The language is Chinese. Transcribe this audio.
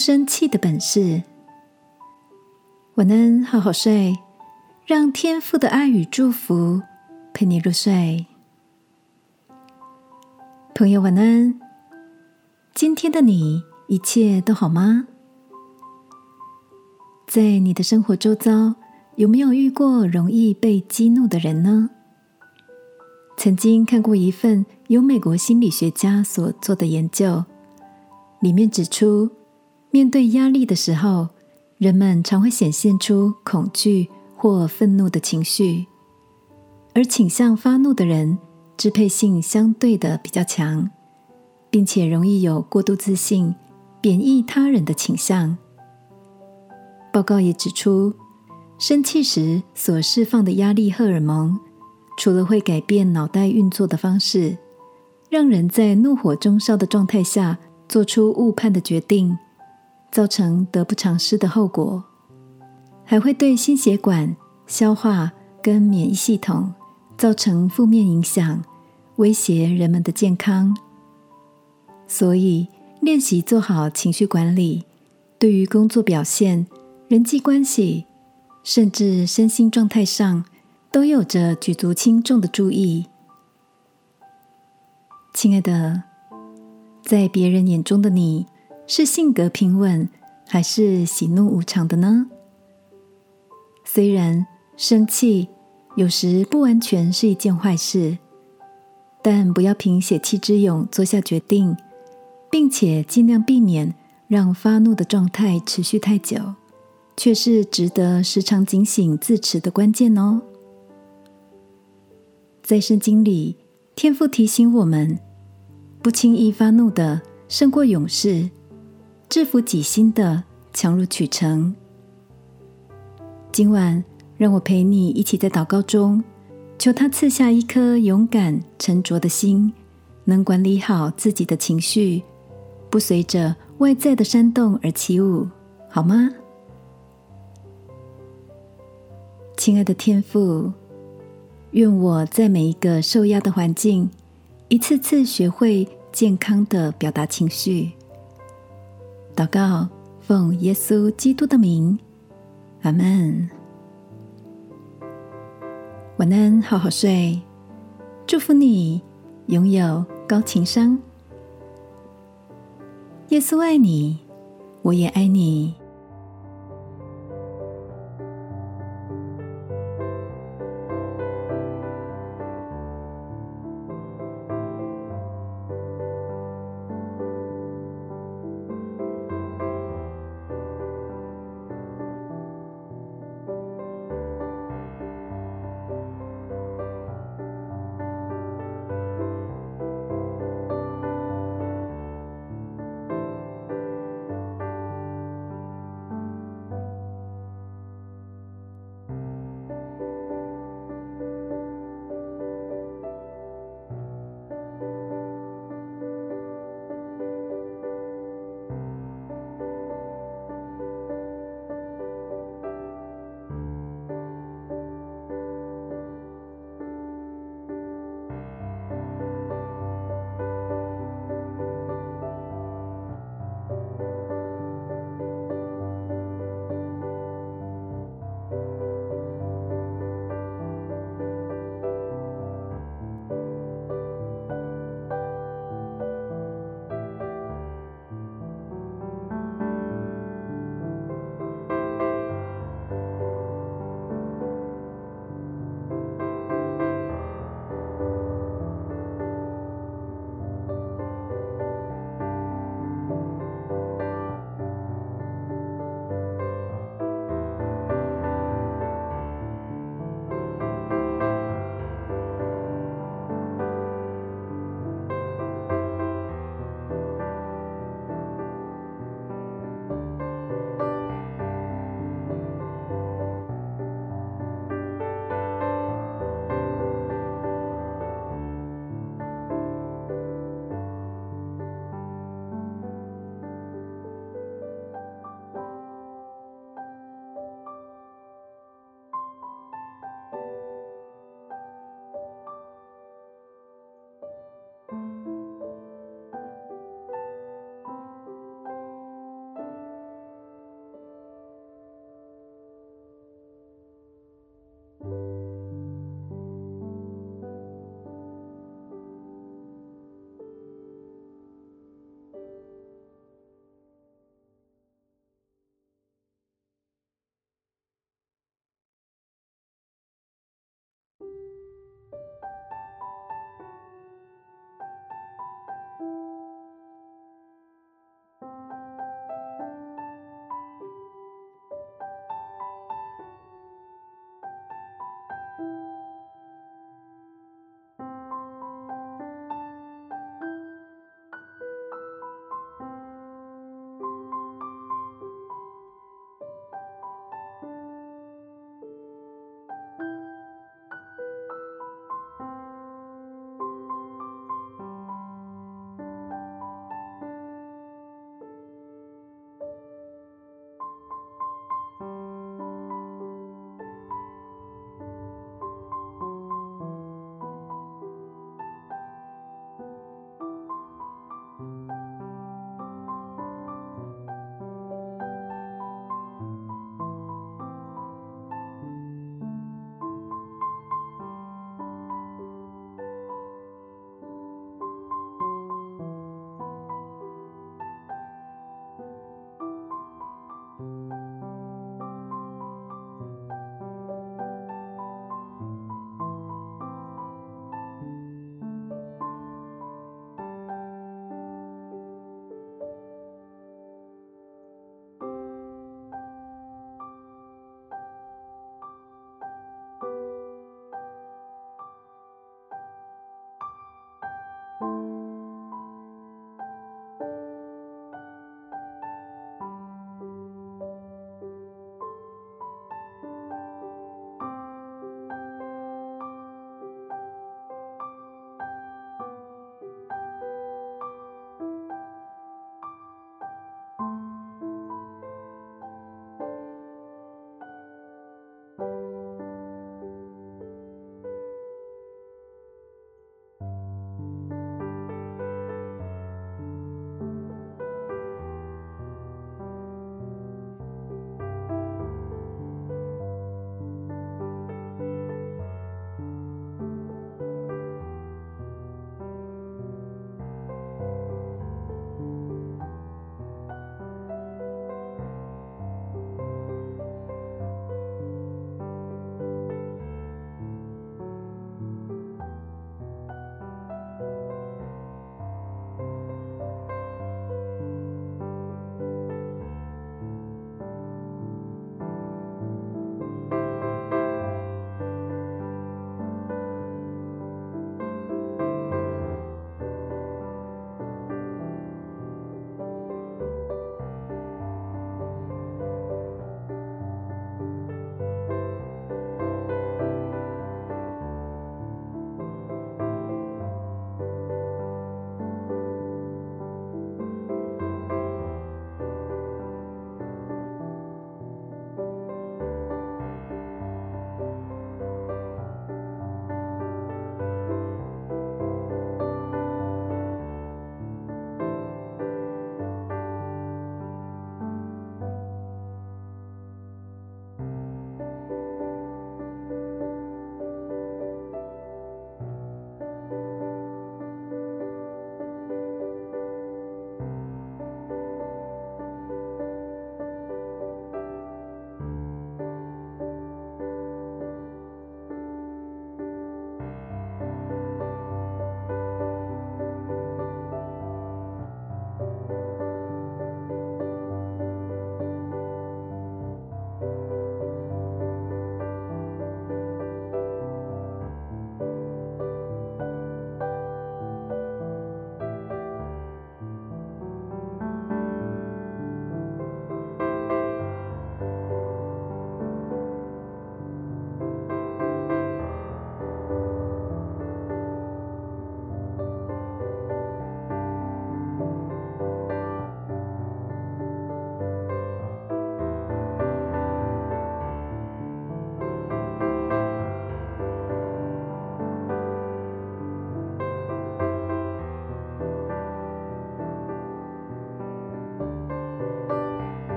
生气的本事。晚安，好好睡，让天父的爱与祝福陪你入睡。朋友，晚安。今天的你一切都好吗？在你的生活周遭，有没有遇过容易被激怒的人呢？曾经看过一份由美国心理学家所做的研究，里面指出，面对压力的时候，人们常会显现出恐惧或愤怒的情绪，而倾向发怒的人，支配性相对的比较强，并且容易有过度自信、贬义他人的倾向。报告也指出，生气时所释放的压力荷尔蒙。除了会改变脑袋运作的方式，让人在怒火中烧的状态下做出误判的决定，造成得不偿失的后果，还会对心血管、消化跟免疫系统造成负面影响，威胁人们的健康。所以，练习做好情绪管理，对于工作表现、人际关系，甚至身心状态上。都有着举足轻重的注意，亲爱的，在别人眼中的你是性格平稳，还是喜怒无常的呢？虽然生气有时不完全是一件坏事，但不要凭血气之勇做下决定，并且尽量避免让发怒的状态持续太久，却是值得时常警醒自持的关键哦。在圣经里，天父提醒我们，不轻易发怒的胜过勇士，制服己心的强如取成。今晚，让我陪你一起在祷告中，求他赐下一颗勇敢沉着的心，能管理好自己的情绪，不随着外在的煽动而起舞，好吗？亲爱的天父。愿我在每一个受压的环境，一次次学会健康的表达情绪。祷告，奉耶稣基督的名，阿门。晚安，好好睡。祝福你拥有高情商。耶稣爱你，我也爱你。